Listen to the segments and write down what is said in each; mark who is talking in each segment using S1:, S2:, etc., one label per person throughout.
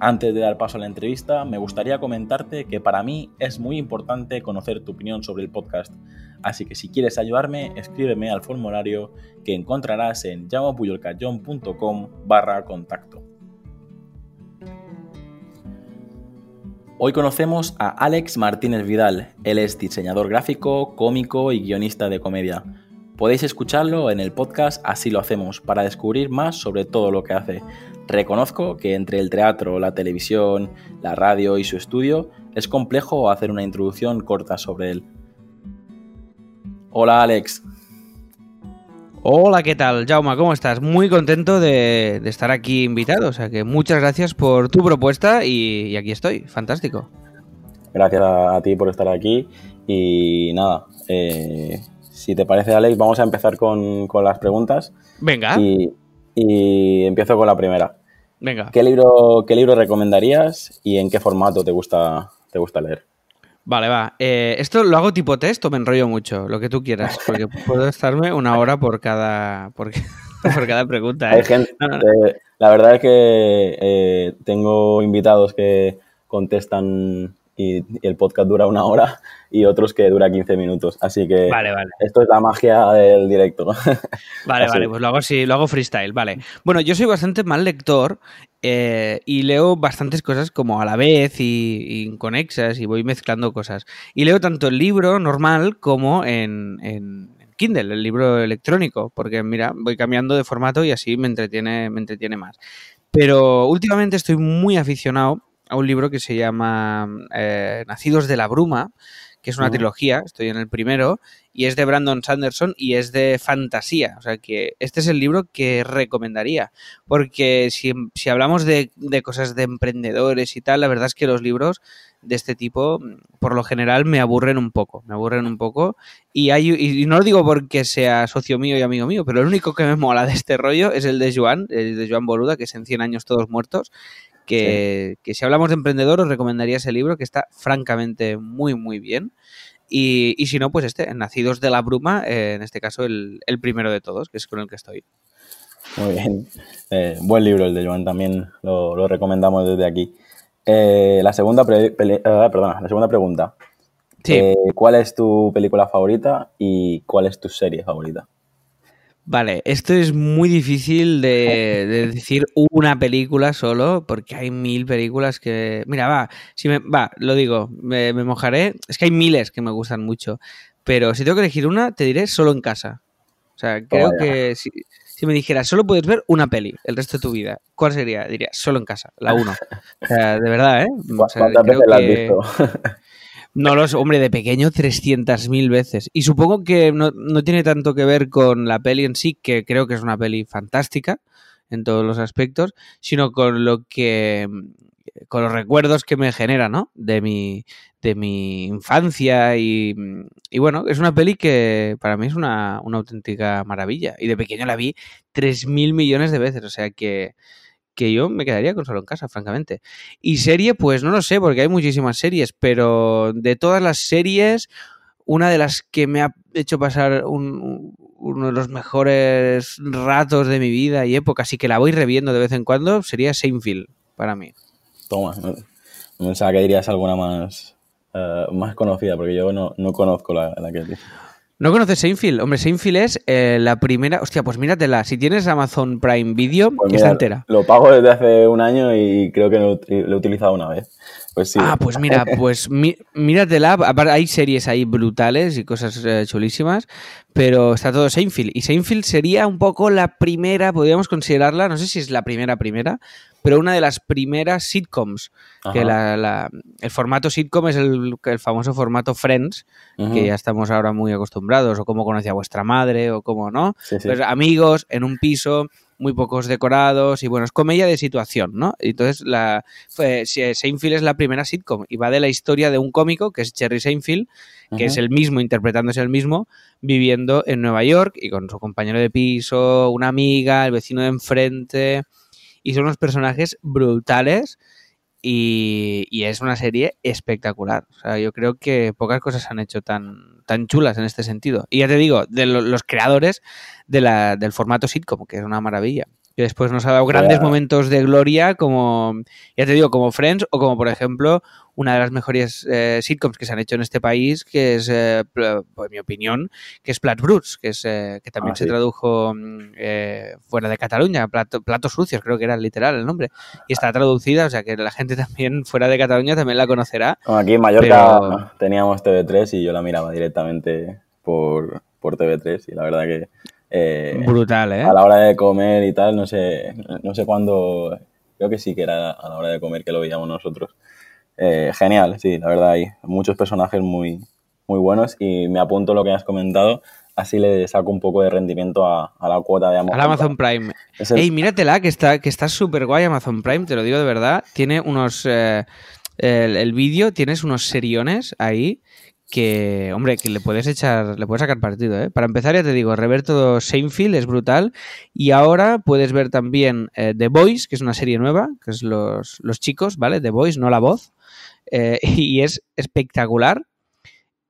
S1: Antes de dar paso a la entrevista, me gustaría comentarte que para mí es muy importante conocer tu opinión sobre el podcast, así que si quieres ayudarme, escríbeme al formulario que encontrarás en llamapuyolcayón.com barra contacto. Hoy conocemos a Alex Martínez Vidal, él es diseñador gráfico, cómico y guionista de comedia. Podéis escucharlo en el podcast Así lo hacemos para descubrir más sobre todo lo que hace. Reconozco que entre el teatro, la televisión, la radio y su estudio es complejo hacer una introducción corta sobre él. Hola Alex.
S2: Hola, ¿qué tal? Jauma, ¿cómo estás? Muy contento de, estar aquí invitado. O sea que muchas gracias por tu propuesta y, aquí estoy. Fantástico.
S1: Gracias a, ti por estar aquí. Y nada, eh, si te parece, Alex, vamos a empezar con, las preguntas.
S2: Venga.
S1: Y, empiezo con la primera.
S2: Venga.
S1: ¿Qué libro, ¿Qué libro recomendarías y en qué formato te gusta, te gusta leer?
S2: Vale, va. Eh, ¿Esto lo hago tipo test o me enrollo mucho? Lo que tú quieras, porque puedo estarme una hora por cada, por, cada pregunta.
S1: ¿eh? Eh, la verdad es que tengo invitados que contestan y, el podcast dura una hora y otros que dura 15 minutos. Así que esto es la magia del directo.
S2: Vale, vale, pues lo hago, sí, lo hago freestyle, vale. Bueno, yo soy bastante mal lector eh, y leo bastantes cosas como a la vez y, inconexas y voy mezclando cosas. Y leo tanto el libro normal como en, en Kindle, el libro electrónico, porque mira, voy cambiando de formato y así me entretiene, me entretiene más. Pero últimamente estoy muy aficionado a un libro que se llama eh, Nacidos de la Bruma, que es una trilogía, estoy en el primero, y es de Brandon Sanderson y es de fantasía. O sea que este es el libro que recomendaría, porque si, hablamos de, cosas de emprendedores y tal, la verdad es que los libros de este tipo, por lo general, me aburren un poco, me aburren un poco. Y, hay, y no lo digo porque sea socio mío y amigo mío, pero el único que me mola de este rollo es el de Joan, el de Joan Boluda, que es en 100 años todos muertos, que, si hablamos de emprendedor os recomendaría ese libro que está francamente muy muy bien. Y, si no, pues este, Nacidos de la Bruma, eh, en este caso el, primero de todos, que es con el que estoy.
S1: Muy bien. Eh, buen libro el de Joan, también lo, recomendamos desde aquí. Eh, la, segunda perdona, la segunda pregunta. ¿Cuál es tu película favorita y cuál es tu serie favorita?
S2: Vale, esto es muy difícil de, decir una película solo, porque hay mil películas que. Mira, va, si me, va, lo digo, me, mojaré. Es que hay miles que me gustan mucho, pero si tengo que elegir una, te diré solo en casa. O sea, creo que si, me dijeras solo puedes ver una peli el resto de tu vida, ¿cuál sería? Diría solo en casa, la uno. O sea, de verdad, ¿eh? O sea,
S1: ¿Cuántas la has visto?
S2: No los, hombre, de pequeño 300.000 veces. Y supongo que no, tiene tanto que ver con la peli en sí, que creo que es una peli fantástica en todos los aspectos, sino con lo que con los recuerdos que me genera, ¿no? De mi, de mi infancia y, y bueno, es una peli que para mí es una, una auténtica maravilla. Y de pequeño la vi 3.000 millones de veces, o sea que que yo me quedaría con solo en casa, francamente. Y serie, pues no lo sé, porque hay muchísimas series, pero de todas las series, una de las que me ha hecho pasar uno de los mejores ratos de mi vida y época, así que la voy reviendo de vez en cuando, sería Seinfeld, para mí.
S1: Toma, no, pensaba que dirías alguna más, eh, más conocida, porque yo no, conozco la, que.
S2: ¿No conoces Seinfeld? Hombre, Seinfeld es eh, la primera. Hostia, pues míratela. Si tienes Amazon Prime Video, pues está entera.
S1: Lo pago desde hace un año y creo que lo, he utilizado una vez. Pues sí.
S2: Ah, pues mira, pues míratela. Hay series ahí brutales y cosas eh, chulísimas, pero está todo Seinfeld. Y Seinfeld sería un poco la primera, podríamos considerarla, no sé si es la primera primera, pero una de las primeras sitcoms. Que el formato sitcom es el, famoso formato Friends, que ya estamos ahora muy acostumbrados, o cómo conocía vuestra madre, o cómo no. Pues amigos en un piso muy pocos decorados y bueno, es comedia de situación, ¿no? Entonces, la, Seinfeld es la primera sitcom y va de la historia de un cómico que es Jerry Seinfeld, que es el mismo, interpretándose el mismo, viviendo en Nueva York y con su compañero de piso, una amiga, el vecino de enfrente y son unos personajes brutales y, es una serie espectacular. O sea, yo creo que pocas cosas han hecho tan, tan chulas en este sentido. Y ya te digo, de los creadores de la, del formato sitcom, que es una maravilla que después nos ha dado grandes momentos de gloria como, ya te digo, como Friends o como, por ejemplo, una de las mejores eh, sitcoms que se han hecho en este país, que es, eh, por mi opinión, que es Plat Bruts, que, es, eh, que también ah, se tradujo mm, fuera de Cataluña, Platos Sucios, creo que era literal el nombre, y está traducida, o sea que la gente también fuera de Cataluña también la conocerá.
S1: aquí en Mallorca teníamos TV3 y yo la miraba directamente por, por TV3 y la verdad que
S2: eh, Brutal, ¿eh?
S1: A la hora de comer y tal, no sé, no sé cuándo, creo que sí que era a la hora de comer que lo veíamos nosotros. Eh, genial, sí, la verdad hay muchos personajes muy, muy buenos y me apunto lo que has comentado, así le saco un poco de rendimiento a, la cuota de
S2: Amazon. Amazon Prime. Ey, míratela, que está que está súper guay Amazon Prime, te lo digo de verdad. Tiene unos... Eh, el, el vídeo, tienes unos seriones ahí que, hombre, que le puedes echar, le puedes sacar partido, ¿eh? Para empezar, ya te digo, Reverto Seinfeld es brutal. Y ahora puedes ver también eh, The Boys, que es una serie nueva, que es los, chicos, ¿vale? The Boys, no la voz. Eh, y es espectacular.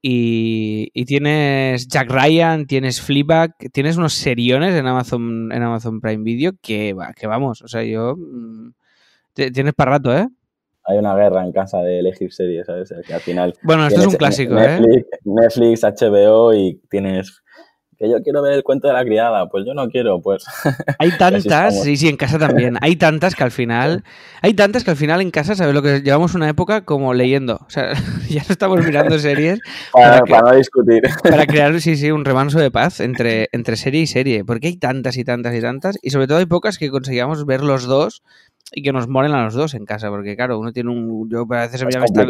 S2: Y, tienes Jack Ryan, tienes Fleabag, tienes unos seriones en Amazon, en Amazon Prime Video que, que vamos, o sea, yo... Mm, tienes para rato, ¿eh?
S1: Hay una guerra en casa de elegir series, ¿sabes? Que al final.
S2: Bueno, esto es un clásico,
S1: Netflix,
S2: ¿eh?
S1: Netflix, HBO y tienes. Que yo quiero ver el cuento de la criada, pues yo no quiero, pues.
S2: Hay tantas, sí, sí, en casa también. Hay tantas que al final. Hay tantas que al final en casa, ¿sabes lo que llevamos una época como leyendo? O sea, ya no estamos mirando series.
S1: para, no discutir.
S2: Para crear, sí, sí, un remanso de paz entre, entre serie y serie. Porque hay tantas y tantas y tantas. Y sobre todo hay pocas que conseguíamos ver los dos y que nos moren a los dos en casa, porque claro, uno tiene un... Yo a veces ya me, está,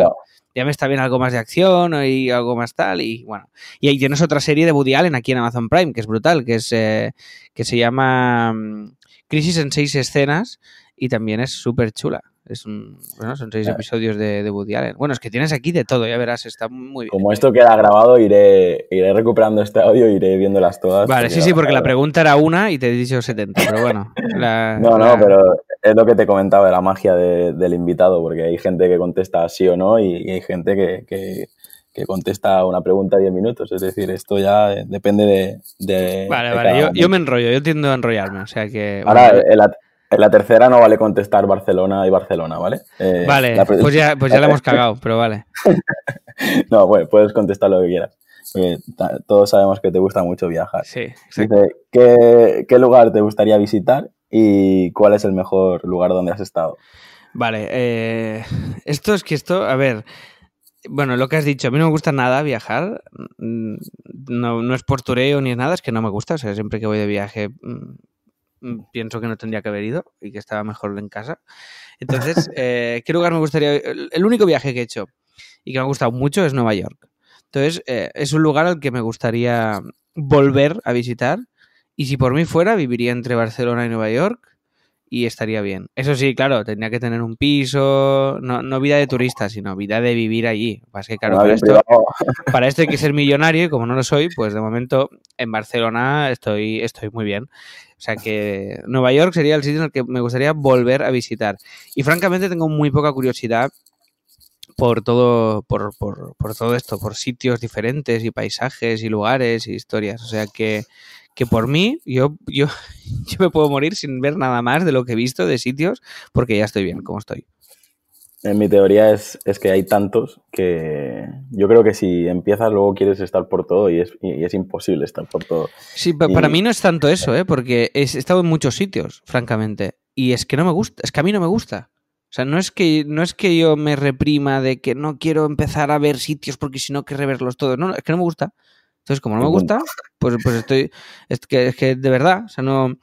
S2: ya me, está, bien algo más de acción y algo más tal, y bueno. Y ahí tienes otra serie de Woody Allen aquí en Amazon Prime, que es brutal, que, es, eh, que se llama mm, Crisis en seis escenas, y también es súper chula. Es un, bueno, son seis episodios de, de, Woody Allen. Bueno, es que tienes aquí de todo, ya verás, está muy bien.
S1: Como esto queda grabado, iré, iré recuperando este audio iré viéndolas todas.
S2: Vale, sí, sí, porque la pregunta era una y te he dicho 70, pero bueno.
S1: no, no, pero es lo que te comentaba de la magia del invitado, porque hay gente que contesta sí o no y, hay gente que, que, contesta una pregunta a 10 minutos. Es decir, esto ya depende de...
S2: vale, vale, yo, me enrollo, yo tiendo a enrollarme, o sea que...
S1: Ahora, en la tercera no vale contestar Barcelona y Barcelona, ¿vale?
S2: Eh, vale, pues ya, pues ya la hemos cagado, pero vale.
S1: no, bueno, puedes contestar lo que quieras. todos sabemos que te gusta mucho viajar.
S2: Sí,
S1: Dice, ¿qué, lugar te gustaría visitar y cuál es el mejor lugar donde has estado?
S2: Vale, eh, esto es que esto, a ver, bueno, lo que has dicho, a mí no me gusta nada viajar, mm, no, no es por tureo ni nada, es que no me gusta, o sea, siempre que voy de viaje Mm, pienso que no tendría que haber ido y que estaba mejor en casa. Entonces, eh, ¿qué lugar me gustaría? El único viaje que he hecho y que me ha gustado mucho es Nueva York. Entonces, eh, es un lugar al que me gustaría volver a visitar. Y si por mí fuera, viviría entre Barcelona y Nueva York y estaría bien. Eso sí, claro, tendría que tener un piso, no, vida de turista, sino vida de vivir allí. que, claro, para, esto, para esto hay que ser millonario y como no lo soy, pues de momento en Barcelona estoy, estoy muy bien. O sea que Nueva York sería el sitio en el que me gustaría volver a visitar. Y francamente tengo muy poca curiosidad por todo, por, por, por todo esto, por sitios diferentes y paisajes y lugares y historias. O sea que que por mí yo, yo, yo me puedo morir sin ver nada más de lo que he visto de sitios porque ya estoy bien como estoy.
S1: En mi teoría es, es, que hay tantos que yo creo que si empiezas luego quieres estar por todo y es, y es imposible estar por todo.
S2: Sí, para mí no es tanto eso, ¿eh? porque he estado en muchos sitios, francamente, y es que no me gusta, es que a mí no me gusta. O sea, no es que, no es que yo me reprima de que no quiero empezar a ver sitios porque si no quiero verlos todos. No, es que no me gusta. Entonces, como no me gusta, pues, pues estoy. Es que, es que de verdad, o sea, no.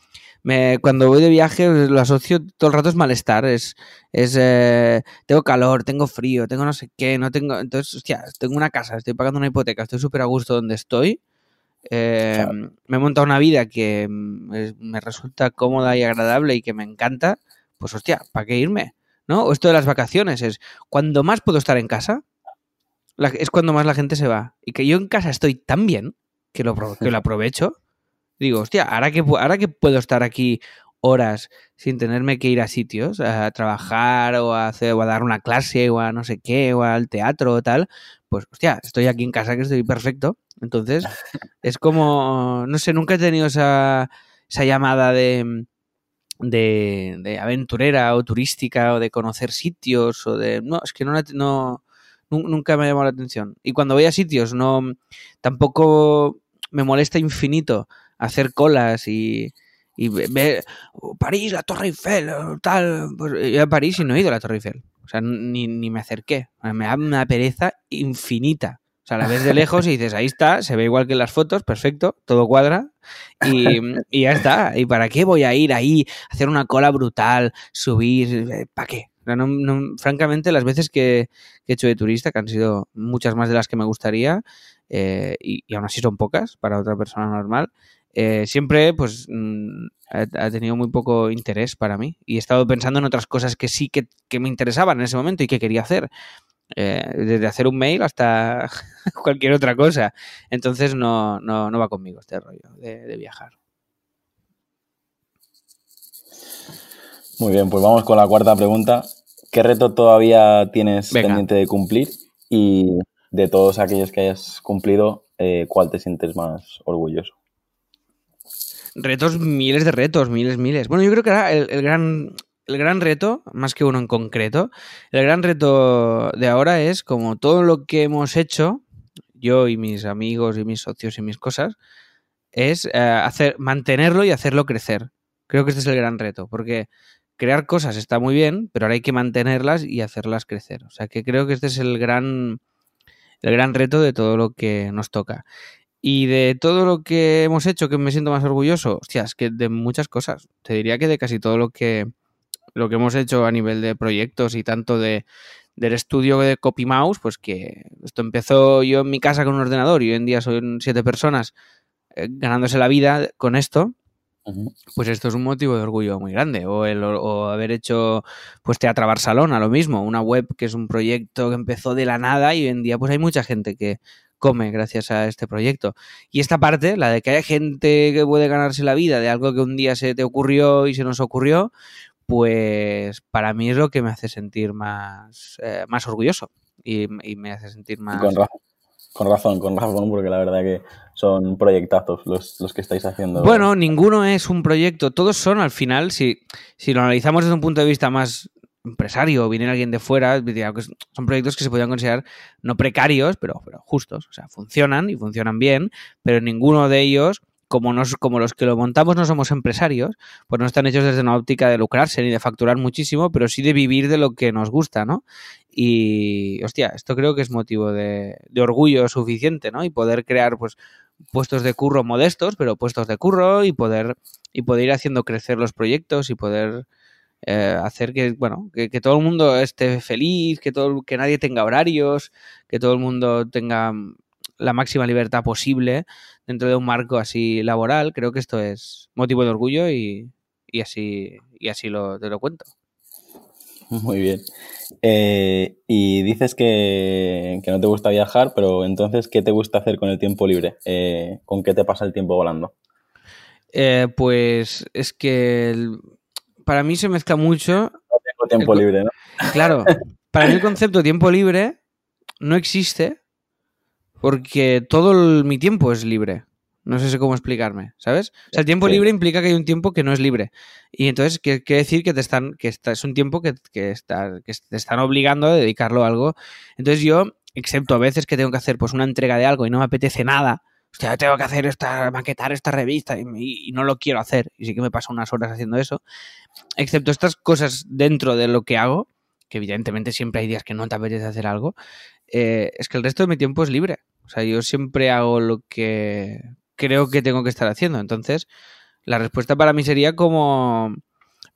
S2: Me, cuando voy de viaje lo asocio todo el rato es malestar, es, es eh, tengo calor, tengo frío, tengo no sé qué, no tengo, entonces, hostia, tengo una casa, estoy pagando una hipoteca, estoy súper a gusto donde estoy, eh, me he montado una vida que me resulta cómoda y agradable y que me encanta, pues hostia, ¿para qué irme? ¿No? O esto de las vacaciones es, cuando más puedo estar en casa, es cuando más la gente se va. Y que yo en casa estoy tan bien que lo, que lo aprovecho. Digo, hostia, ahora que, ahora que puedo estar aquí horas sin tenerme que ir a sitios, a trabajar o a, hacer, o a dar una clase o a no sé qué, o al teatro o tal, pues hostia, estoy aquí en casa que estoy perfecto. Entonces, es como, no sé, nunca he tenido esa, esa llamada de, de, de, aventurera o turística o de conocer sitios o de... No, es que no, no, nunca me ha llamado la atención. Y cuando voy a sitios, no tampoco me molesta infinito hacer colas y, y ver oh, París, la Torre Eiffel, tal. Pues yo a París y no he ido a la Torre Eiffel. O sea, ni, ni me acerqué. Me da una pereza infinita. O sea, la ves de lejos y dices, ahí está, se ve igual que en las fotos, perfecto, todo cuadra y, y ya está. ¿Y para qué voy a ir ahí, hacer una cola brutal, subir? ¿Para qué? francamente, las veces que, he hecho de turista, que han sido muchas más de las que me gustaría, eh, y, aún así son pocas para otra persona normal, eh, siempre pues mm, ha, tenido muy poco interés para mí. Y he estado pensando en otras cosas que sí que, me interesaban en ese momento y que quería hacer. Eh, desde hacer un mail hasta cualquier otra cosa. Entonces no, no, no va conmigo este rollo de viajar.
S1: Muy bien, pues vamos con la cuarta pregunta. ¿Qué reto todavía tienes pendiente de cumplir? Y de todos aquellos que hayas cumplido, eh, ¿cuál te sientes más orgulloso?
S2: Retos, miles de retos, miles, miles. Bueno, yo creo que era el, gran, el gran reto, más que uno en concreto, el gran reto de ahora es como todo lo que hemos hecho, yo y mis amigos y mis socios y mis cosas, es eh, hacer, mantenerlo y hacerlo crecer. Creo que este es el gran reto, porque crear cosas está muy bien, pero ahora hay que mantenerlas y hacerlas crecer. O sea que creo que este es el gran, el gran reto de todo lo que nos toca. Y de todo lo que hemos hecho, que me siento más orgulloso, hostia, es que de muchas cosas. Te diría que de casi todo lo que, lo que hemos hecho a nivel de proyectos y tanto de, del estudio de Copy Mouse, pues que esto empezó yo en mi casa con un ordenador y hoy en día son siete personas eh, ganándose la vida con esto pues esto es un motivo de orgullo muy grande. O, el, o haber hecho pues Teatro Barcelona, lo mismo, una web que es un proyecto que empezó de la nada y hoy en día pues hay mucha gente que come gracias a este proyecto. Y esta parte, la de que hay gente que puede ganarse la vida de algo que un día se te ocurrió y se nos ocurrió, pues para mí es lo que me hace sentir más, eh, más orgulloso y, me hace sentir más...
S1: Con razón, con razón, porque la verdad que son proyectazos los, los, que estáis haciendo.
S2: Bueno, ninguno es un proyecto, todos son al final, si, si lo analizamos desde un punto de vista más empresario o viene alguien de fuera, son proyectos que se podrían considerar no precarios, pero, pero justos. O sea, funcionan y funcionan bien, pero ninguno de ellos como, nos, como los que lo montamos no somos empresarios, pues no están hechos desde una óptica de lucrarse ni de facturar muchísimo, pero sí de vivir de lo que nos gusta, ¿no? Y, hostia, esto creo que es motivo de, orgullo suficiente, ¿no? Y poder crear, pues, puestos de curro modestos, pero puestos de curro y poder, y poder ir haciendo crecer los proyectos y poder eh, hacer que, bueno, que, que, todo el mundo esté feliz, que, todo, que nadie tenga horarios, que todo el mundo tenga la máxima libertad posible dentro de un marco así laboral, creo que esto es motivo de orgullo y, así, y así lo, te lo cuento.
S1: Muy bien. Eh, y dices que, no te gusta viajar, pero entonces, ¿qué te gusta hacer con el tiempo libre? Eh, ¿Con qué te pasa el tiempo volando?
S2: Eh, pues es que para mí se mezcla mucho. No
S1: tengo tiempo libre, ¿no?
S2: Claro, para mí el concepto de tiempo libre no existe porque todo mi tiempo es libre. No sé cómo explicarme, ¿sabes? O sea, el tiempo libre implica que hay un tiempo que no es libre. Y entonces quiere decir que te están, que es un tiempo que, está, que te están obligando a dedicarlo a algo. Entonces yo, excepto a veces que tengo que hacer pues una entrega de algo y no me apetece nada, hostia, tengo que hacer esta, maquetar esta revista y, no lo quiero hacer. Y sí que me paso unas horas haciendo eso. Excepto estas cosas dentro de lo que hago, que evidentemente siempre hay días que no te apetece hacer algo, eh, es que el resto de mi tiempo es libre. O sea, yo siempre hago lo que creo que tengo que estar haciendo. Entonces, la respuesta para mí sería como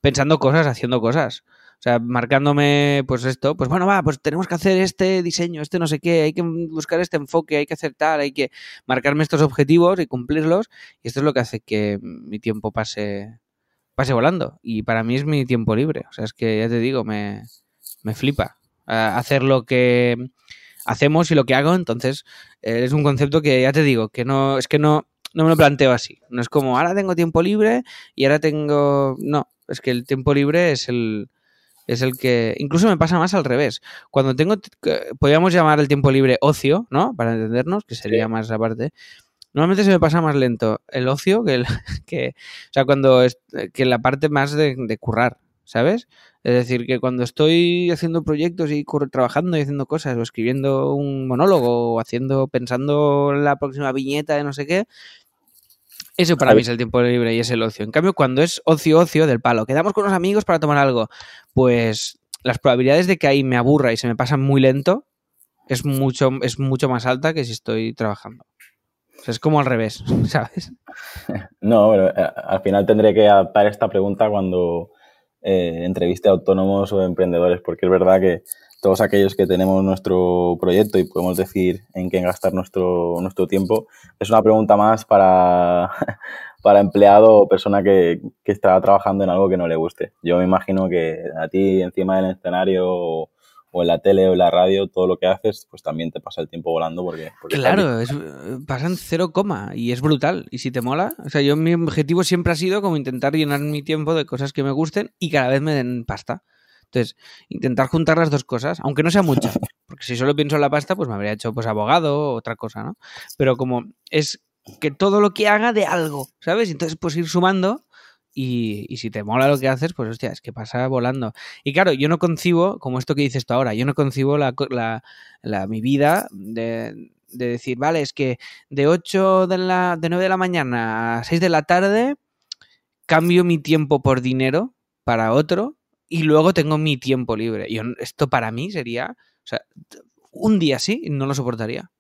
S2: pensando cosas, haciendo cosas. O sea, marcándome, pues esto, pues bueno, va, pues tenemos que hacer este diseño, este no sé qué, hay que buscar este enfoque, hay que hacer tal, hay que marcarme estos objetivos y cumplirlos. Y esto es lo que hace que mi tiempo pase, pase volando. Y para mí es mi tiempo libre. O sea, es que ya te digo, me, me flipa hacer lo que hacemos y lo que hago. Entonces, es un concepto que ya te digo, que no, es que no, no me lo planteo así. No es como, ahora tengo tiempo libre y ahora tengo... No, es que el tiempo libre es el, es el que... Incluso me pasa más al revés. Cuando tengo... Podríamos llamar el tiempo libre ocio, ¿no? Para entendernos, que sería más aparte. Normalmente se me pasa más lento el ocio que el... Que, o sea, cuando... Es, que la parte más de, de currar, ¿sabes? Es decir, que cuando estoy haciendo proyectos y trabajando y haciendo cosas, o escribiendo un monólogo, o haciendo, pensando la próxima viñeta de no sé qué, eso para mí es el tiempo libre y es el ocio. En cambio, cuando es ocio, ocio del palo, quedamos con los amigos para tomar algo, pues las probabilidades de que ahí me aburra y se me pasa muy lento es mucho, es mucho más alta que si estoy trabajando. O sea, es como al revés, ¿sabes?
S1: No, pero eh, al final tendré que adaptar esta pregunta cuando eh, entreviste a autónomos o emprendedores, porque es verdad que todos aquellos que tenemos nuestro proyecto y podemos decir en qué gastar nuestro, nuestro tiempo, es una pregunta más para, para empleado o persona que, que está trabajando en algo que no le guste. Yo me imagino que a ti encima del escenario o, en la tele o en la radio, todo lo que haces, pues también te pasa el tiempo volando porque...
S2: claro, es, pasan cero coma y es brutal. Y si te mola, o sea, yo mi objetivo siempre ha sido como intentar llenar mi tiempo de cosas que me gusten y cada vez me den pasta. Entonces, intentar juntar las dos cosas, aunque no sea mucho, porque si solo pienso en la pasta, pues me habría hecho pues abogado o otra cosa, ¿no? Pero como es que todo lo que haga de algo, ¿sabes? Entonces, pues ir sumando y, y, si te mola lo que haces, pues hostia, es que pasa volando. Y claro, yo no concibo, como esto que dices tú ahora, yo no concibo la, la, la mi vida de, de, decir, vale, es que de 8 de, la, de 9 de la mañana a 6 de la tarde cambio mi tiempo por dinero para otro y luego tengo mi tiempo libre. Y esto para mí sería, o sea, un día sí, no lo soportaría.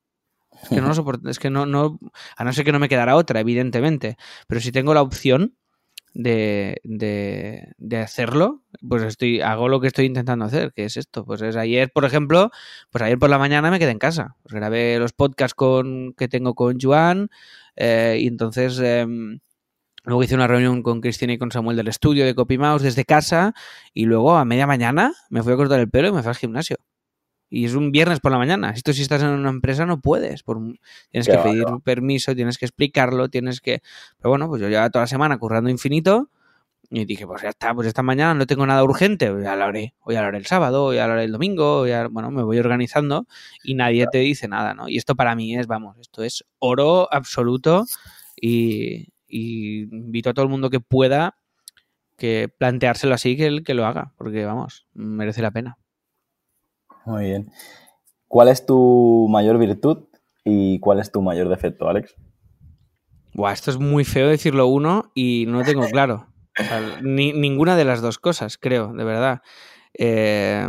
S2: Es que no lo soporto, es que no, no, a no ser que no me quedara otra, evidentemente. Pero si tengo la opción de, de, hacerlo, pues estoy, hago lo que estoy intentando hacer, que es esto. Pues es ayer, por ejemplo, pues ayer por la mañana me quedé en casa. Pues grabé los podcasts con, que tengo con Joan, eh, y entonces eh, Luego hice una reunión con Cristina y con Samuel del estudio de CopyMouse desde casa y luego a media mañana me fui a cortar el pelo y me fui al gimnasio. Y es un viernes por la mañana. Esto si estás en una empresa no puedes. Por, tienes que pedir permiso, tienes que explicarlo, tienes que... Pero bueno, pues yo llevaba toda la semana currando infinito y dije, pues ya está, pues esta mañana no tengo nada urgente, ya lo haré. Hoy lo haré el sábado, hoy lo haré el domingo, ya, bueno, me voy organizando y nadie te dice nada, ¿no? Y esto para mí es, vamos, esto es oro absoluto y, y invito a todo el mundo que pueda que planteárselo así que, que lo haga, porque vamos, merece la pena.
S1: Muy bien. ¿Cuál es tu mayor virtud y cuál es tu mayor defecto, Alex?
S2: Buah, esto es muy feo decirlo uno y no tengo claro. ni, ninguna de las dos cosas, creo, de verdad. Eh,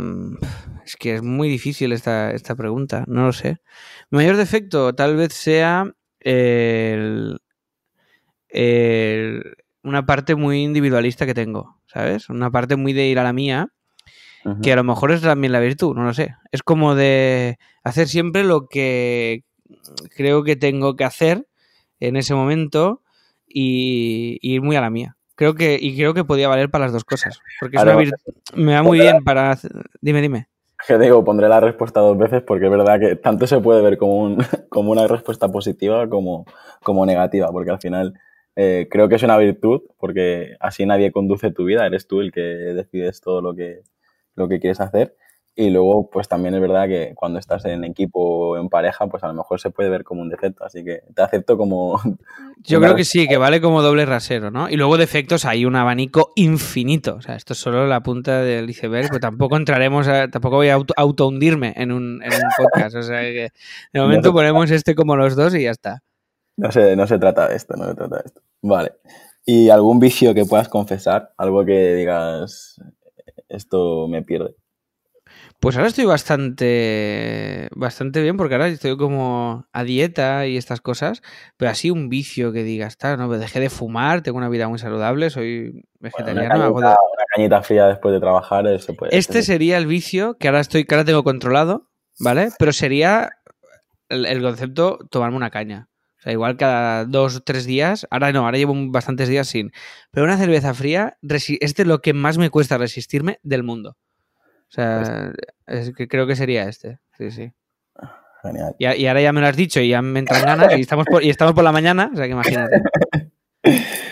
S2: es que es muy difícil esta, esta pregunta, no lo sé. Mi mayor defecto tal vez sea el, una parte muy individualista que tengo, ¿sabes? Una parte muy de ir a la mía, que a lo mejor es también la virtud, no lo sé. Es como de hacer siempre lo que creo que tengo que hacer en ese momento y, ir muy a la mía. Creo que, y creo que podía valer para las dos cosas. Porque es una me va muy bien para... Dime, dime.
S1: Que digo, pondré la respuesta dos veces porque es verdad que tanto se puede ver como, un, como una respuesta positiva como, como negativa, porque al final eh, creo que es una virtud porque así nadie conduce tu vida, eres tú el que decides todo lo que, lo que quieres hacer. Y luego, pues también es verdad que cuando estás en equipo o en pareja, pues a lo mejor se puede ver como un defecto. Así que te acepto como.
S2: Yo creo que sí, que vale como doble rasero, ¿no? Y luego defectos hay un abanico infinito. O sea, esto es solo la punta del iceberg, pero tampoco entraremos a, tampoco voy a auto, hundirme en un, en un podcast. O sea que de momento ponemos este como los dos y ya está.
S1: No se, no se trata de esto, no se trata de esto. Vale. ¿Y algún vicio que puedas confesar? Algo que digas, esto me pierde.
S2: Pues ahora estoy bastante, bastante bien porque ahora estoy como a dieta y estas cosas, pero así un vicio que digas, no, dejé de fumar, tengo una vida muy saludable, soy vegetariano.
S1: una, cañita fría después de trabajar, eso puede
S2: Este sería el vicio que ahora estoy, que ahora tengo controlado, ¿vale? Pero sería el, concepto tomarme una caña. O sea, igual cada dos o tres días, ahora no, ahora llevo bastantes días sin. Pero una cerveza fría es de lo que más me cuesta resistirme del mundo. O sea, pues es que creo que sería este. Sí, sí.
S1: Genial.
S2: Y, y, ahora ya me lo has dicho y ya me entran ganas y estamos por, y estamos por la mañana, o sea que imagínate.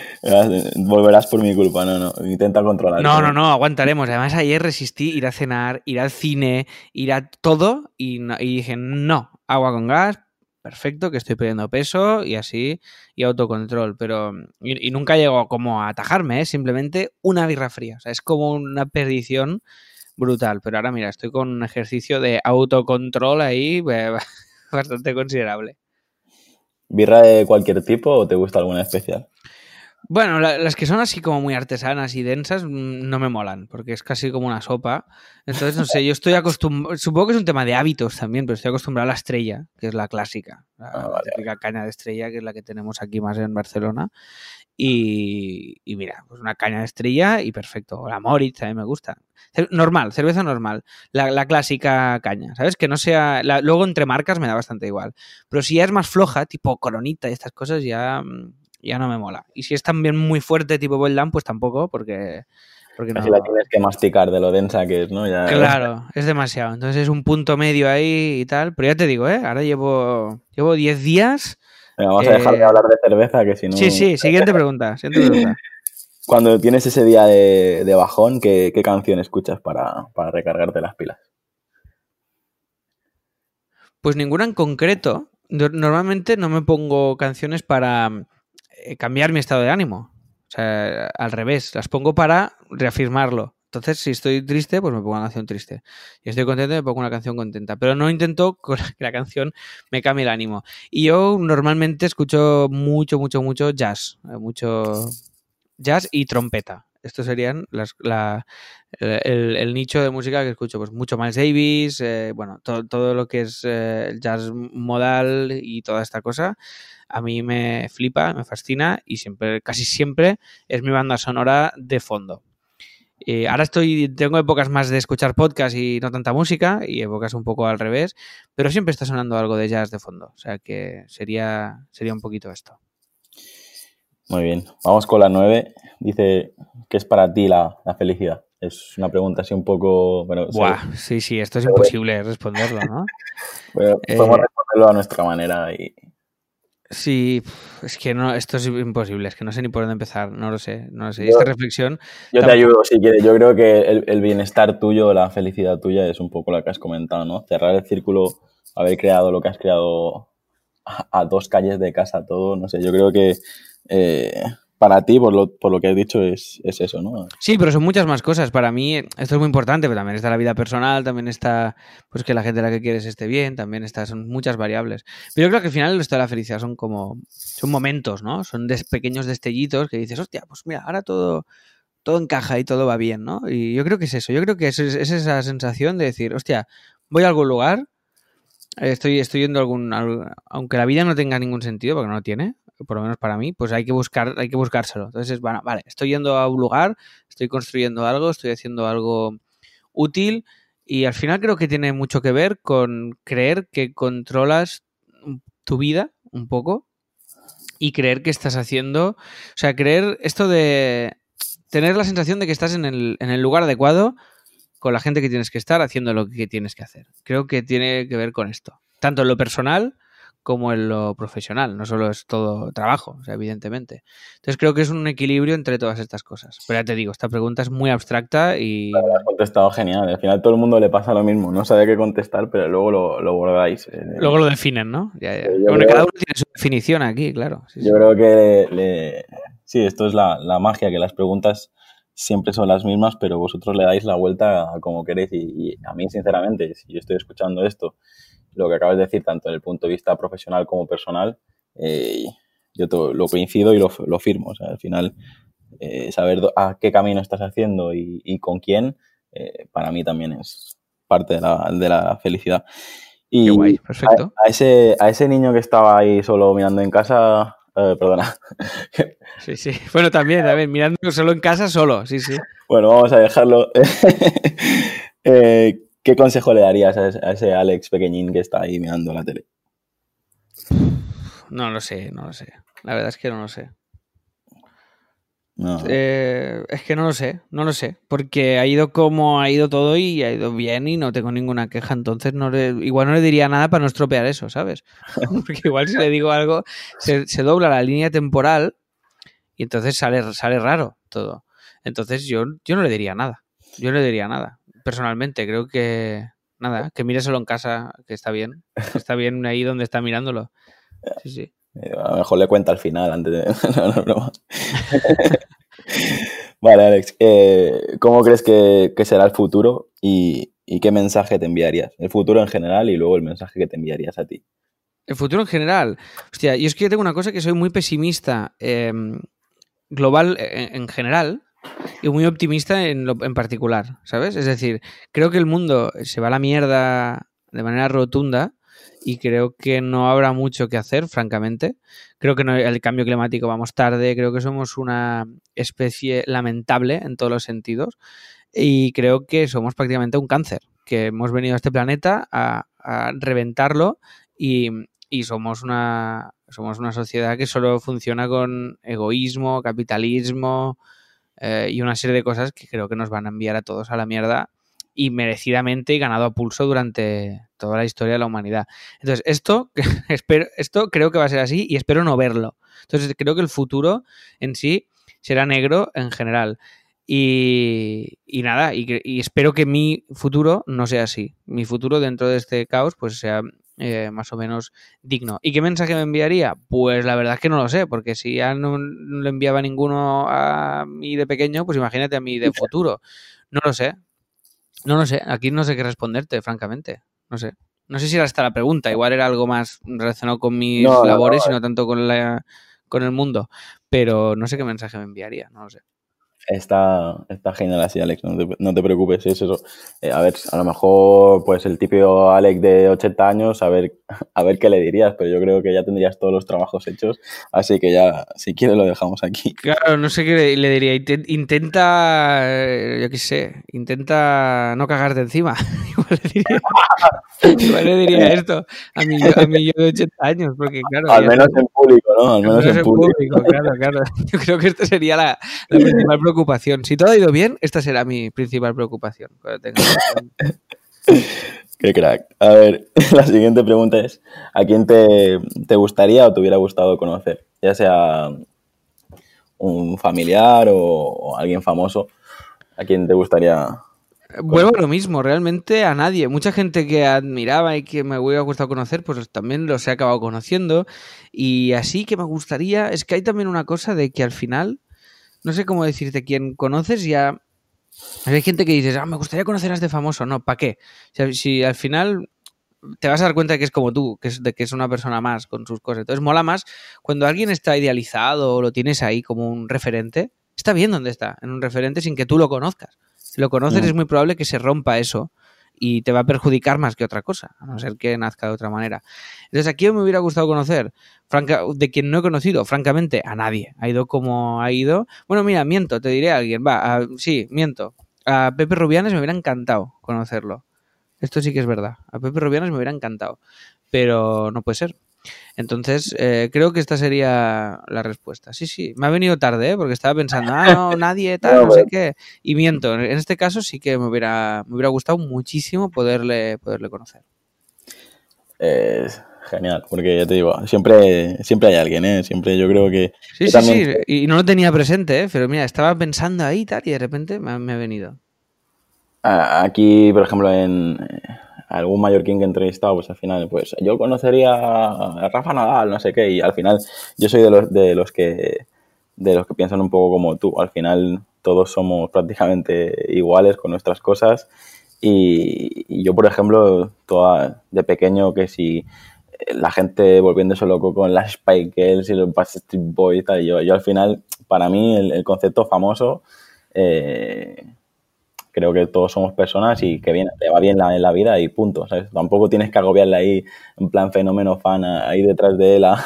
S1: Volverás por mi culpa, no, no. Intenta controlar.
S2: No, no, no, aguantaremos. Además, ayer resistí ir a cenar, ir al cine, ir a todo y, dije, no, agua con gas, perfecto, que estoy perdiendo peso y así, y autocontrol. Pero, y, nunca llego como a atajarme, ¿eh? simplemente una birra fría. O sea, es como una perdición brutal. Pero ahora, mira, estoy con un ejercicio de autocontrol ahí bastante considerable.
S1: ¿Birra de cualquier tipo o te gusta alguna especial?
S2: Bueno, las que son así como muy artesanas y densas mm, no me molan, porque es casi como una sopa. Entonces, no sé, yo estoy acostumbrado, supongo que es un tema de hábitos también, pero estoy acostumbrado a la estrella, que es la clásica, la, ah, típica caña de estrella, que es la que tenemos aquí más en Barcelona. Y, mira, pues una caña de estrella y perfecto. O la Moritz, mí me gusta. Normal, cerveza normal. La, clásica caña, ¿sabes? Que no sea... luego entre marcas me da bastante igual. Pero si ya es más floja, tipo coronita y estas cosas, ya mm, ya no me mola. Y si es también muy fuerte tipo Bold pues tampoco, porque... porque
S1: Así la tienes que masticar de lo densa que es, ¿no? Ya...
S2: Claro, es demasiado. Entonces es un punto medio ahí y tal. Pero ya te digo, ¿eh? Ahora llevo, llevo 10 días.
S1: vamos a dejar de eh, hablar de cerveza, que si no...
S2: Sí, sí, siguiente pregunta. Siguiente pregunta.
S1: Cuando tienes ese día de, bajón, ¿qué, canción escuchas para, para recargarte las pilas?
S2: Pues ninguna en concreto. Normalmente no me pongo canciones para eh, cambiar mi estado de ánimo. O sea, al revés, las pongo para reafirmarlo. Entonces, si estoy triste, pues me pongo una canción triste. Y estoy contento, me pongo una canción contenta. Pero no intento que la canción me cambie el ánimo. Y yo normalmente escucho mucho, mucho, mucho jazz. Eh, mucho jazz y trompeta. Estos serían las, el, nicho de música que escucho. Pues mucho Miles Davis, eh, bueno, todo, lo que es el jazz modal y toda esta cosa a mí me flipa, me fascina y siempre, casi siempre es mi banda sonora de fondo. Eh, ahora estoy, tengo épocas más de escuchar podcast y no tanta música, y épocas un poco al revés, pero siempre está sonando algo de jazz de fondo. O sea que sería, sería un poquito esto.
S1: Muy bien, vamos con la nueve. Dice, ¿qué es para ti la, felicidad? Es una pregunta así un poco... Bueno,
S2: sí, sí, esto es imposible responderlo, ¿no?
S1: podemos eh, responderlo a nuestra manera y,
S2: Sí, es que no, esto es imposible, es que no sé ni por dónde empezar, no lo sé, no lo sé. Esta reflexión.
S1: Yo te ayudo si quieres. Yo creo que el, bienestar tuyo, la felicidad tuya es un poco la que has comentado, ¿no? Cerrar el círculo, haber creado lo que has creado a, dos calles de casa, todo, no sé. Yo creo que eh, para ti, por lo, por lo que has dicho, es, eso, ¿no?
S2: Sí, pero son muchas más cosas. Para mí esto es muy importante, pero también está la vida personal, también está pues que la gente a la que quieres esté bien, también está, son muchas variables. Pero yo creo que al final esto de la felicidad son como, son momentos, ¿no? Son pequeños destellitos que dices, hostia, pues mira, ahora todo, todo encaja y todo va bien, ¿no? Y yo creo que es eso, yo creo que es, es esa sensación de decir, hostia, voy a algún lugar, estoy, estoy yendo a algún, aunque la vida no tenga ningún sentido, porque no lo tiene, por lo menos para mí, pues hay que buscar, hay que buscárselo. Entonces, bueno, vale, estoy yendo a un lugar, estoy construyendo algo, estoy haciendo algo útil y al final creo que tiene mucho que ver con creer que controlas tu vida un poco y creer que estás haciendo, o sea, creer esto de tener la sensación de que estás en el, en el lugar adecuado con la gente que tienes que estar haciendo lo que tienes que hacer. Creo que tiene que ver con esto. Tanto en lo personal como en lo profesional, no solo es todo trabajo, o sea, evidentemente. Entonces creo que es un equilibrio entre todas estas cosas. Pero ya te digo, esta pregunta es muy abstracta y...
S1: La has contestado genial, al final todo el mundo le pasa lo mismo, no sabe qué contestar, pero luego lo, lo bordáis. Eh.
S2: Luego lo definen, ¿no? Bueno, cada uno tiene su definición aquí, claro.
S1: yo creo que sí, esto es la, magia, que las preguntas siempre son las mismas, pero vosotros le dais la vuelta a como queréis y a mí, sinceramente, si yo estoy escuchando esto lo que acabas de decir, tanto en el punto de vista profesional como personal, eh, yo lo coincido y lo, lo firmo. O sea, al final, eh, saber a qué camino estás haciendo y, con quién, eh, para mí también es parte de la, de la felicidad. Y
S2: qué guay, perfecto.
S1: A, ese, a ese niño que estaba ahí solo mirando en casa, Eh, perdona.
S2: Sí, sí. Bueno, también, también, mirando solo en casa, solo, sí, sí.
S1: Bueno, vamos a dejarlo. Eh, ¿Qué consejo le darías a ese Alex pequeñín que está ahí mirando la tele?
S2: No lo sé, no lo sé. La verdad es que no lo sé. Eh, es que no lo sé, no lo sé. Porque ha ido como ha ido todo y ha ido bien y no tengo ninguna queja. Entonces, no igual no le diría nada para no estropear eso, ¿sabes? Porque igual si le digo algo, se, dobla la línea temporal y entonces sale, sale raro todo. Entonces, yo, yo no le diría nada. Yo no le diría nada. Personalmente, creo que. Nada, que míreselo en casa, que está bien. está bien ahí donde está mirándolo. Sí, sí.
S1: Eh, a lo mejor le cuenta al final antes de. vale, Alex. Eh, ¿Cómo crees que, será el futuro y, qué mensaje te enviarías? El futuro en general y luego el mensaje que te enviarías a ti.
S2: El futuro en general. Hostia, yo es que tengo una cosa que soy muy pesimista em, global en, general y muy optimista en, en particular, ¿sabes? Es decir, creo que el mundo se va a la mierda de manera rotunda y creo que no habrá mucho que hacer, francamente. Creo que no, el cambio climático vamos tarde, creo que somos una especie lamentable en todos los sentidos y creo que somos prácticamente un cáncer, que hemos venido a este planeta a, reventarlo y, somos una somos una sociedad que solo funciona con egoísmo, capitalismo eh, y una serie de cosas que creo que nos van a enviar a todos a la mierda y merecidamente y ganado a pulso durante toda la historia de la humanidad. Entonces, esto, espero, esto creo que va a ser así y espero no verlo. Entonces, creo que el futuro en sí será negro en general. Y, nada, y, espero que mi futuro no sea así. Mi futuro dentro de este caos pues sea eh, más o menos digno. ¿Y qué mensaje me enviaría? Pues la verdad es que no lo sé, porque si ya no, no le enviaba ninguno a mí de pequeño, pues imagínate a mí de futuro. No lo sé, no lo sé, aquí no sé qué responderte, francamente. No sé. No sé si era esta la pregunta, igual era algo más relacionado con mis labores y no tanto con, la, con el mundo. Pero no sé qué mensaje me enviaría, no lo sé.
S1: Está, está genial así, Alex, no te, preocupes, es eso. Eh, a ver, a lo mejor, pues el típico Alex de 80 años, a ver, a ver qué le dirías, pero yo creo que ya tendrías todos los trabajos hechos, así que ya, si quieres, lo dejamos aquí.
S2: Claro, no sé qué le diría. Intenta, eh, yo qué sé, intenta no cagarte encima. Igual le diría, esto a mí, a mí yo de 80 años, porque claro.
S1: Al menos en público, ¿no? Al menos, en, público.
S2: Claro, claro. Yo creo que esta sería la, la principal preocupación. Si todo ha ido bien, esta será mi principal preocupación.
S1: Qué crack. A ver, la siguiente pregunta es, ¿a quién te, gustaría o te hubiera gustado conocer? Ya sea un familiar o, alguien famoso, ¿a quién te gustaría
S2: Vuelvo a lo mismo, realmente a nadie. Mucha gente que admiraba y que me hubiera gustado conocer, pues también los he acabado conociendo. Y así que me gustaría, es que hay también una cosa de que al final no sé cómo decirte, quién conoces ya... Hay gente que dices, ah, me gustaría conocer a este famoso. No, ¿para qué? si al final te vas a dar cuenta de que es como tú, que es, de que es una persona más con sus cosas. Entonces mola más cuando alguien está idealizado o lo tienes ahí como un referente. Está bien donde está, en un referente sin que tú lo conozcas. Si lo conoces mm. es muy probable que se rompa eso y te va a perjudicar más que otra cosa, a no ser que nazca de otra manera. Entonces, ¿a quién me hubiera gustado conocer? De quien no he conocido, francamente, a nadie. Ha ido como ha ido. Bueno, mira, miento, te diré a alguien. Va, sí, miento. A Pepe Rubianes me hubiera encantado conocerlo. Esto sí que es verdad. A Pepe Rubianes me hubiera encantado. Pero no puede ser. Entonces, eh, creo que esta sería la respuesta. Sí, sí, me ha venido tarde, ¿eh? porque estaba pensando, ah, no, nadie, tal, no sé qué. Y miento, en este caso sí que me hubiera, me hubiera gustado muchísimo poderle, poderle conocer.
S1: Genial, porque ya te digo, siempre, siempre hay alguien, ¿eh? Siempre yo creo que...
S2: Sí, sí, sí, y no lo tenía presente, ¿eh? Pero mira, estaba pensando ahí tal, y de repente me ha venido.
S1: Aquí, por ejemplo, en algún mallorquín que he entrevistado, pues al final, pues yo conocería a Rafa Nadal, no sé qué, y al final yo soy de los, de los que de los que piensan un poco como tú. Al final todos somos prácticamente iguales con nuestras cosas y, yo, por ejemplo, toda, de pequeño que si la gente volviéndose loco con las Spike Girls y los Backstreet Boys y tal, yo, yo al final, para mí, el, concepto famoso eh, creo que todos somos personas y que viene, te va bien la, en la vida y punto. ¿sabes? Tampoco tienes que agobiarle ahí en plan fenómeno fan ahí detrás de él a,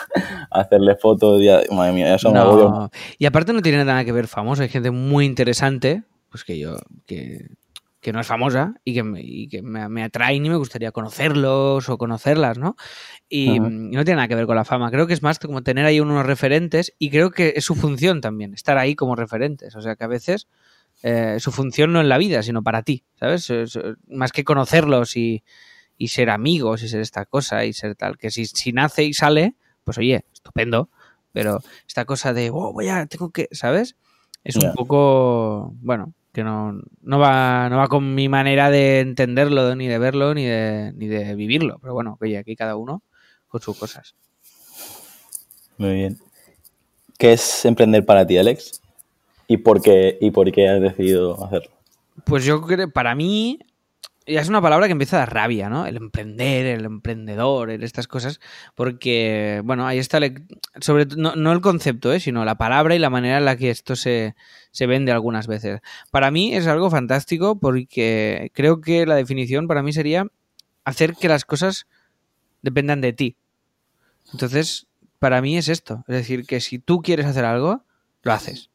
S1: hacerle fotos y madre mía, eso no.
S2: Y aparte no tiene nada que ver famoso, hay gente muy interesante, pues que yo, que, no es famosa y que, me, y que me, atraen y me gustaría conocerlos o conocerlas, ¿no? Y, no tiene nada que ver con la fama. Creo que es más como tener ahí unos referentes y creo que es su función también, estar ahí como referentes. O sea que a veces eh, su función no en la vida, sino para ti, ¿sabes? Más que conocerlos y, y ser amigos y ser esta cosa y ser tal, que si, si nace y sale, pues oye, estupendo, pero esta cosa de, oh, voy a, tengo que, ¿sabes? Es un poco, bueno, que no, no, va, no va con mi manera de entenderlo, ni de verlo, ni de, ni de vivirlo, pero bueno, oye, aquí cada uno con sus cosas.
S1: Muy bien. ¿Qué es emprender para ti, Alex? ¿Y por qué, y por qué has decidido hacerlo?
S2: Pues yo creo, para mí, es una palabra que empieza a dar rabia, ¿no? El emprender, el emprendedor, estas cosas, porque, bueno, ahí está, sobre no, no el concepto, ¿eh? sino la palabra y la manera en la que esto se, se vende algunas veces. Para mí es algo fantástico porque creo que la definición para mí sería hacer que las cosas dependan de ti. Entonces, para mí es esto, es decir, que si tú quieres hacer algo, lo haces.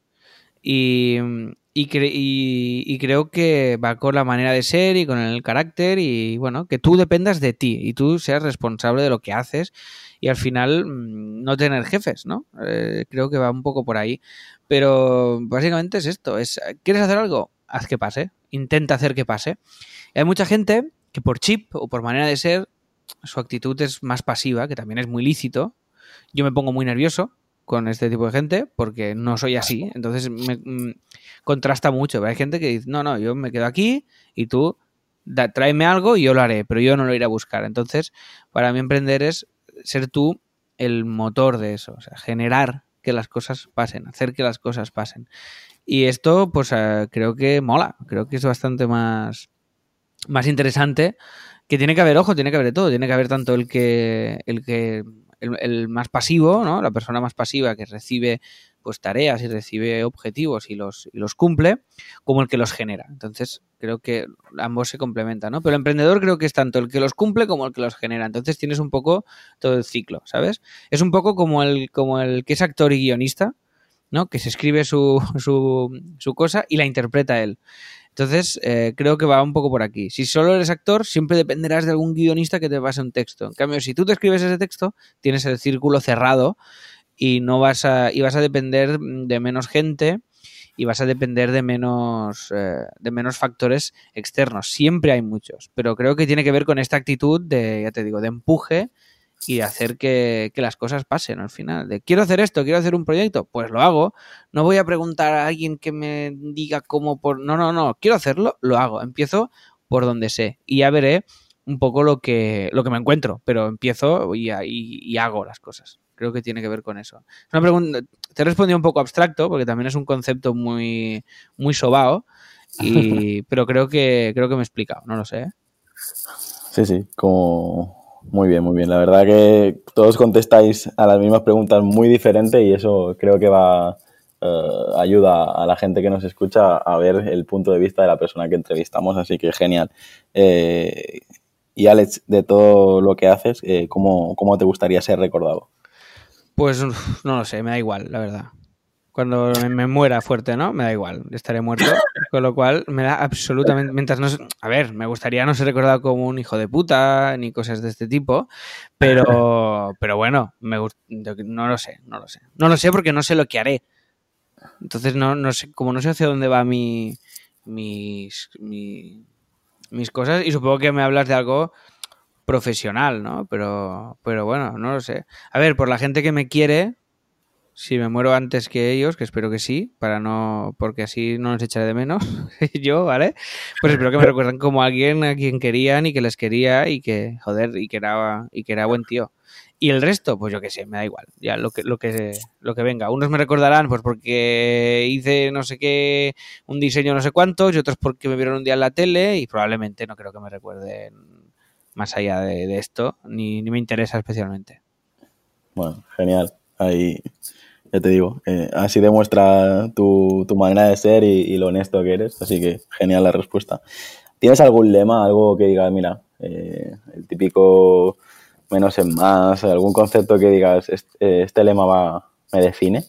S2: Y, creo que va con la manera de ser y con el carácter y bueno, que tú dependas de ti y tú seas responsable de lo que haces y al final mm, no tener jefes, ¿no? Eh, creo que va un poco por ahí. Pero básicamente es esto, es, ¿quieres hacer algo? Haz que pase, intenta hacer que pase. hay mucha gente que por chip o por manera de ser, su actitud es más pasiva, que también es muy lícito. Yo me pongo muy nervioso con este tipo de gente porque no soy así. Entonces me mm, contrasta mucho. hay gente que dice, no, no, yo me quedo aquí y tú tráeme algo y yo lo haré, pero yo no lo iré a buscar. Entonces, para mí emprender es ser tú el motor de eso, o sea, generar que las cosas pasen, hacer que las cosas pasen. Y esto, pues eh, creo que mola, creo que es bastante más, más interesante, que tiene que haber, ojo, tiene que haber de todo, tiene que haber tanto el que, el que el, más pasivo, ¿no? La persona más pasiva que recibe pues tareas y recibe objetivos y los, y los cumple, como el que los genera. Entonces, creo que ambos se complementan, ¿no? Pero el emprendedor creo que es tanto el que los cumple como el que los genera. Entonces tienes un poco todo el ciclo, ¿sabes? Es un poco como el, como el que es actor y guionista, ¿no? Que se escribe su, su, su cosa y la interpreta él. Entonces, eh, creo que va un poco por aquí. Si solo eres actor, siempre dependerás de algún guionista que te pase un texto. En cambio, si tú te escribes ese texto, tienes el círculo cerrado y no vas a, y vas a depender de menos gente y vas a depender de menos, eh, de menos factores externos. Siempre hay muchos, pero creo que tiene que ver con esta actitud de, ya te digo, de empuje y hacer que, las cosas pasen al final. De quiero hacer esto, quiero hacer un proyecto, pues lo hago. No voy a preguntar a alguien que me diga cómo por. No, no, no, quiero hacerlo, lo hago. Empiezo por donde sé y ya veré un poco lo que, lo que me encuentro, pero empiezo y, y, hago las cosas. Creo que tiene que ver con eso. Una pregunta, te he respondido un poco abstracto, porque también es un concepto muy, muy sobao, y, pero creo que, creo que me he explicado, no lo sé. ¿eh?
S1: Sí, sí, como, muy bien, muy bien. La verdad que todos contestáis a las mismas preguntas muy diferentes y eso creo que va eh, ayuda a la gente que nos escucha a ver el punto de vista de la persona que entrevistamos, así que genial. Eh, y Alex, de todo lo que haces, eh, ¿cómo, ¿cómo, te gustaría ser recordado?
S2: Pues no lo sé, me da igual, la verdad cuando me, muera fuerte, ¿no? Me da igual, estaré muerto. Con lo cual, me da absolutamente. Mientras no. A ver, me gustaría no ser recordado como un hijo de puta ni cosas de este tipo. Pero, pero bueno, me, no lo sé, no lo sé. No lo sé porque no sé lo que haré. Entonces, no, no sé, como no sé hacia dónde va mi, mis, mis cosas, y supongo que me hablas de algo profesional, ¿no? Pero, pero bueno, no lo sé. A ver, por la gente que me quiere, si me muero antes que ellos, que espero que sí, para no, porque así no nos echaré de menos yo, ¿vale? Pues espero que me recuerden como alguien a quien querían y que les quería y que, joder, y que era, y que era buen tío. Y el resto, pues yo qué sé, me da igual, ya lo que, lo que, lo que venga. Unos me recordarán pues porque hice no sé qué, un diseño no sé cuántos, y otros porque me vieron un día en la tele y probablemente no creo que me recuerden más allá de, esto, ni, ni me interesa especialmente.
S1: Bueno, genial. Ahí ya te digo, eh, así demuestra tu, manera de ser y, lo honesto que eres, así que genial la respuesta. ¿Tienes algún lema, algo que diga, mira, eh, el típico menos es más, algún concepto que digas, este, este lema va, me define,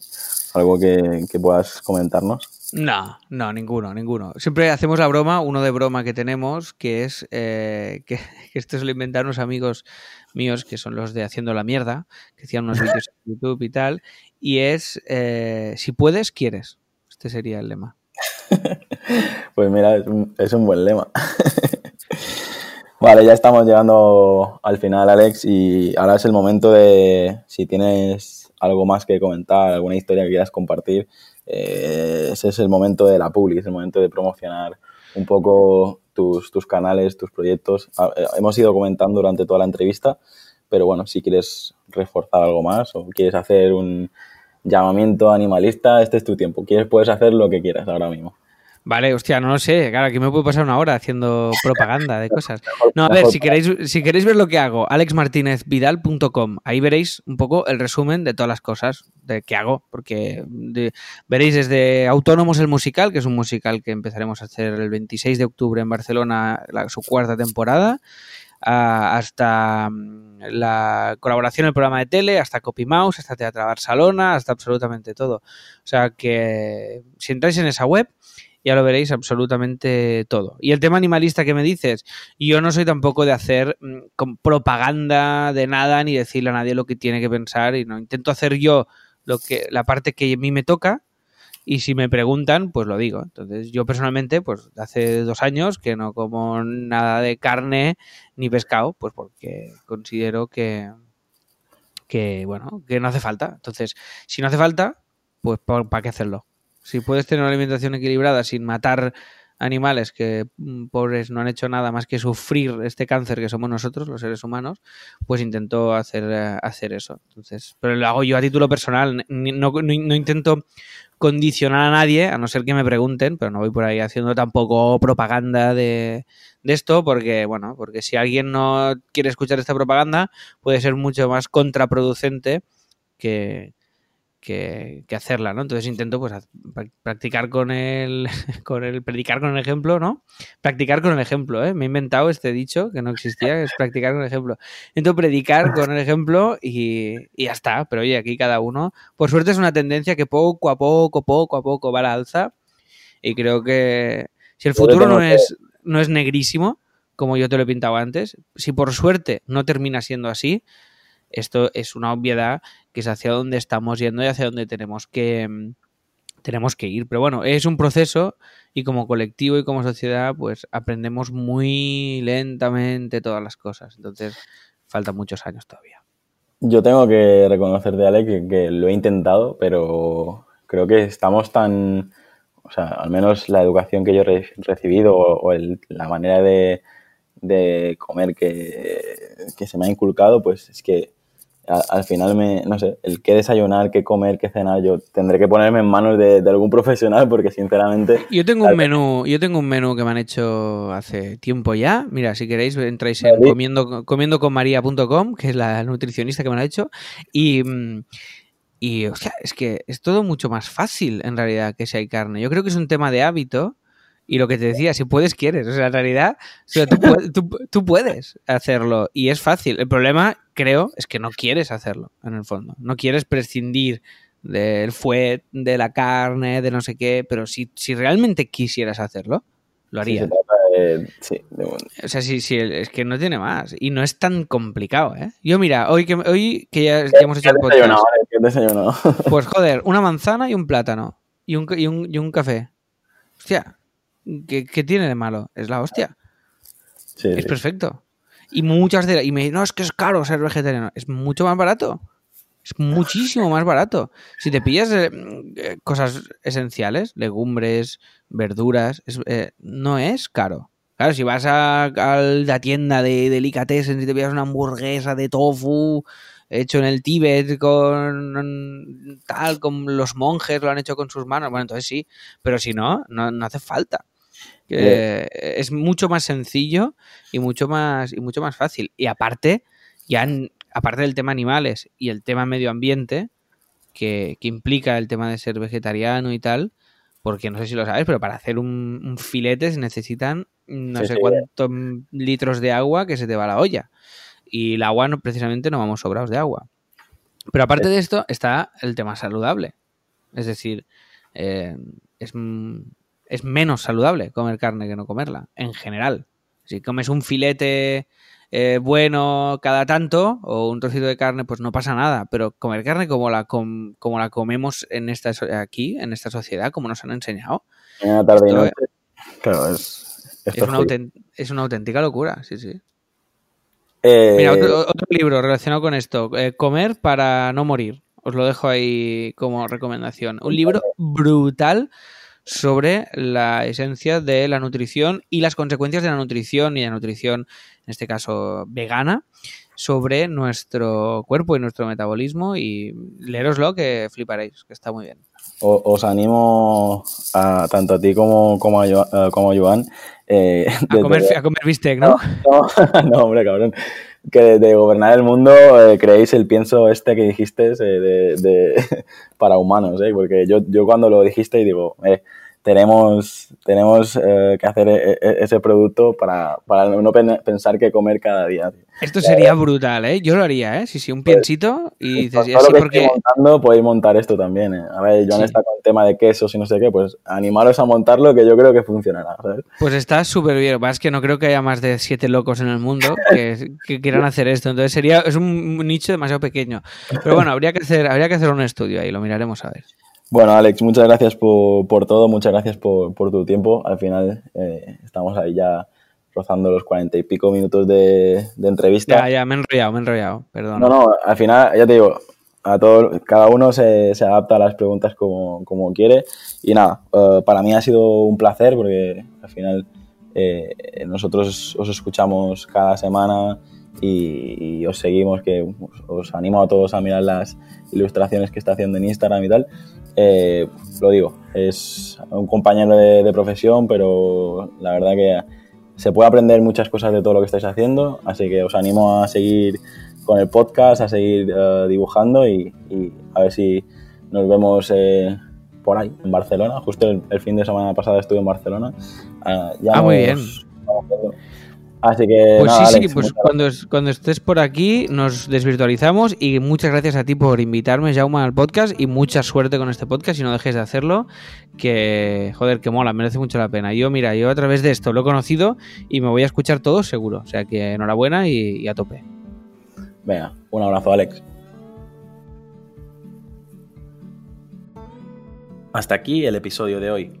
S1: algo que, puedas comentarnos.
S2: No, no, ninguno, ninguno. Siempre hacemos la broma, uno de broma que tenemos, que es eh, que, esto se lo inventaron unos amigos míos, que son los de Haciendo la Mierda, que hacían unos vídeos en YouTube y tal, y es, eh, si puedes, quieres. Este sería el lema.
S1: pues mira, es un, es un buen lema. Vale, ya estamos llegando al final, Alex, y ahora es el momento de, si tienes algo más que comentar, alguna historia que quieras compartir, eh, ese es el momento de la public, es el momento de promocionar un poco tus, tus canales, tus proyectos. Ah, eh, hemos ido comentando durante toda la entrevista, pero bueno, si quieres reforzar algo más o quieres hacer un llamamiento animalista, este es tu tiempo. Quieres, puedes hacer lo que quieras ahora mismo.
S2: Vale, hostia, no lo sé. Claro, aquí me puedo pasar una hora haciendo propaganda de cosas. No, a ver, si queréis, si queréis ver lo que hago, alexmartinezvidal.com. Ahí veréis un poco el resumen de todas las cosas de que hago, porque veréis desde Autónomos el musical, que es un musical que empezaremos a hacer el 26 de octubre en Barcelona, su cuarta temporada, hasta mm, la colaboración en el programa de tele, hasta Copy Mouse, hasta Teatro Barcelona, hasta absolutamente todo. O sea que si entráis en esa web ya lo veréis absolutamente todo. Y el tema animalista que me dices, yo no soy tampoco de hacer mm, propaganda de nada ni decirle a nadie lo que tiene que pensar y no intento hacer yo lo que la parte que a mí me toca y si me preguntan, pues lo digo. Entonces, yo personalmente, pues hace dos años que no como nada de carne ni pescado, pues porque considero que, que bueno, que no hace falta. Entonces, si no hace falta, pues ¿para qué hacerlo? Si puedes tener una alimentación equilibrada sin matar animales que mm, pobres no han hecho nada más que sufrir este cáncer que somos nosotros, los seres humanos, pues intento hacer, eh, hacer eso. Entonces, pero lo hago yo a título personal, no, no, intento condicionar a nadie, a no ser que me pregunten, pero no voy por ahí haciendo tampoco propaganda de, de esto, porque, bueno, porque si alguien no quiere escuchar esta propaganda, puede ser mucho más contraproducente que, que, hacerla, ¿no? Entonces intento pues practicar con el, con el, predicar con el ejemplo, ¿no? Practicar con el ejemplo, ¿eh? Me he inventado este dicho que no existía, es practicar con el ejemplo. Intento predicar con el ejemplo y, y ya está, pero oye, aquí cada uno, por suerte es una tendencia que poco a poco, poco a poco va a la alza y creo que si el futuro no es, no es negrísimo, como yo te lo he pintado antes, si por suerte no termina siendo así, esto es una obviedad que es hacia dónde estamos yendo y hacia dónde tenemos que, mm, tenemos que ir. Pero bueno, es un proceso y como colectivo y como sociedad, pues aprendemos muy lentamente todas las cosas. Entonces, faltan muchos años todavía.
S1: Yo tengo que reconocerte, Ale, que, lo he intentado, pero creo que estamos tan, o sea, al menos la educación que yo he recibido o, la manera de, de comer que, que, se me ha inculcado, pues es que al final me, no sé, el qué desayunar, qué comer, qué cenar, yo tendré que ponerme en manos de, algún profesional porque sinceramente...
S2: Yo tengo un menú, yo tengo un menú que me han hecho hace tiempo ya. Mira, si queréis entráis en comiendo, comiendoconmaria.com, que es la nutricionista que me lo ha hecho, y... Y, o sea, es que es todo mucho más fácil en realidad que si hay carne. Yo creo que es un tema de hábito y lo que te decía, si puedes, quieres. O sea, en realidad, tú, puedes hacerlo y es fácil. El problema, creo, es que no quieres hacerlo, en el fondo. No quieres prescindir del fuet, de la carne, de no sé qué, pero si, si realmente quisieras hacerlo, lo harías. Sí, O sea, sí, sí, es que no tiene más. Y no es tan complicado, ¿eh? Yo, mira, hoy que, hoy que ya, hemos hecho el podcast. Pues joder, una manzana y un plátano. Y un, y un, y un café. Hostia, ¿Qué, tiene de malo? Es la hostia. es perfecto. Y muchas de y me no, es que es caro ser vegetariano. Es mucho más barato. Es muchísimo más barato. Si te pillas eh, eh, cosas esenciales, legumbres, verduras, eh, no es caro. Claro, si vas a, la tienda de delicatessen y te pillas una hamburguesa de tofu hecho en el Tíbet con tal, como los monjes lo han hecho con sus manos, bueno, entonces sí, pero si no, no hace falta es mucho más sencillo y mucho más, y mucho más fácil. Y aparte, ya aparte del tema animales y el tema medio ambiente, que, implica el tema de ser vegetariano y tal, porque no sé si lo sabes, pero para hacer un, filete se necesitan no sé cuántos litros de agua que se te va a la olla. y el agua no, precisamente no vamos sobrados de agua. Pero aparte de esto está el tema saludable. Es decir, eh, es, es, menos saludable comer carne que no comerla, en general. Si comes un filete eh, bueno cada tanto o un trocito de carne, pues no pasa nada. Pero comer carne como la, como la comemos en esta, aquí, en esta sociedad, como nos han enseñado. es, una es, una auténtica locura, sí, sí. Eh, Mira, otro, libro relacionado con esto, eh, Comer para no morir. Os lo dejo ahí como recomendación. Un libro brutal sobre la esencia de la nutrición y las consecuencias de la nutrición y la nutrición, en este caso vegana, sobre nuestro cuerpo y nuestro metabolismo y leeroslo que fliparéis, que está muy bien.
S1: os animo a, tanto a ti como, como, a, como Joan.
S2: Eh, a, comer, a comer bistec, ¿no?
S1: No, hombre, cabrón. Que de, gobernar el mundo eh, creéis el pienso este que dijiste eh, de, para humanos, ¿eh? Porque yo, yo cuando lo dijiste y digo, eh, tenemos, tenemos eh, que hacer e, e, ese producto para, para, no pensar que comer cada día.
S2: Esto sería brutal, ¿eh? Yo lo haría, ¿eh? Sí, sí, un pues, piensito y
S1: dices, así porque... montando, podéis montar esto también, ¿eh? A ver, John está con el tema de quesos y no sé qué, pues animaros a montarlo que yo creo que funcionará, ¿sabes?
S2: Pues está súper bien, es que no creo que haya más de siete locos en el mundo que, que, quieran hacer esto, entonces sería, es un nicho demasiado pequeño. Pero bueno, habría que hacer, habría que hacer un estudio ahí, lo miraremos a ver.
S1: Bueno, Alex, muchas gracias por, por todo, muchas gracias por, por, tu tiempo. Al final eh, estamos ahí ya rozando los cuarenta y pico minutos de, de, entrevista.
S2: Ya, ya, me he enrollado, me he enrollado, perdón.
S1: No, no, al final, ya te digo, a todo, cada uno se, se adapta a las preguntas como, como quiere. Y nada, uh, para mí ha sido un placer porque al final eh, nosotros os escuchamos cada semana y, y, os seguimos, que os animo a todos a mirar las ilustraciones que está haciendo en Instagram y tal. Eh, lo digo, es un compañero de, profesión, pero la verdad que se puede aprender muchas cosas de todo lo que estáis haciendo, así que os animo a seguir con el podcast, a seguir eh, dibujando y, a ver si nos vemos eh, por ahí, en Barcelona. Justo el, fin de semana pasada estuve en Barcelona.
S2: ah, ah muy bien.
S1: Así que.
S2: Pues sí, sí, pues cuando, cuando estés por aquí nos desvirtualizamos y muchas gracias a ti por invitarme, Jauma, al podcast y mucha suerte con este podcast y no dejes de hacerlo, que, joder, que mola, merece mucho la pena. Yo, mira, yo a través de esto lo he conocido y me voy a escuchar todo seguro. O sea que enhorabuena y, y a tope.
S1: Venga, un abrazo, Alex. Hasta aquí el episodio de hoy.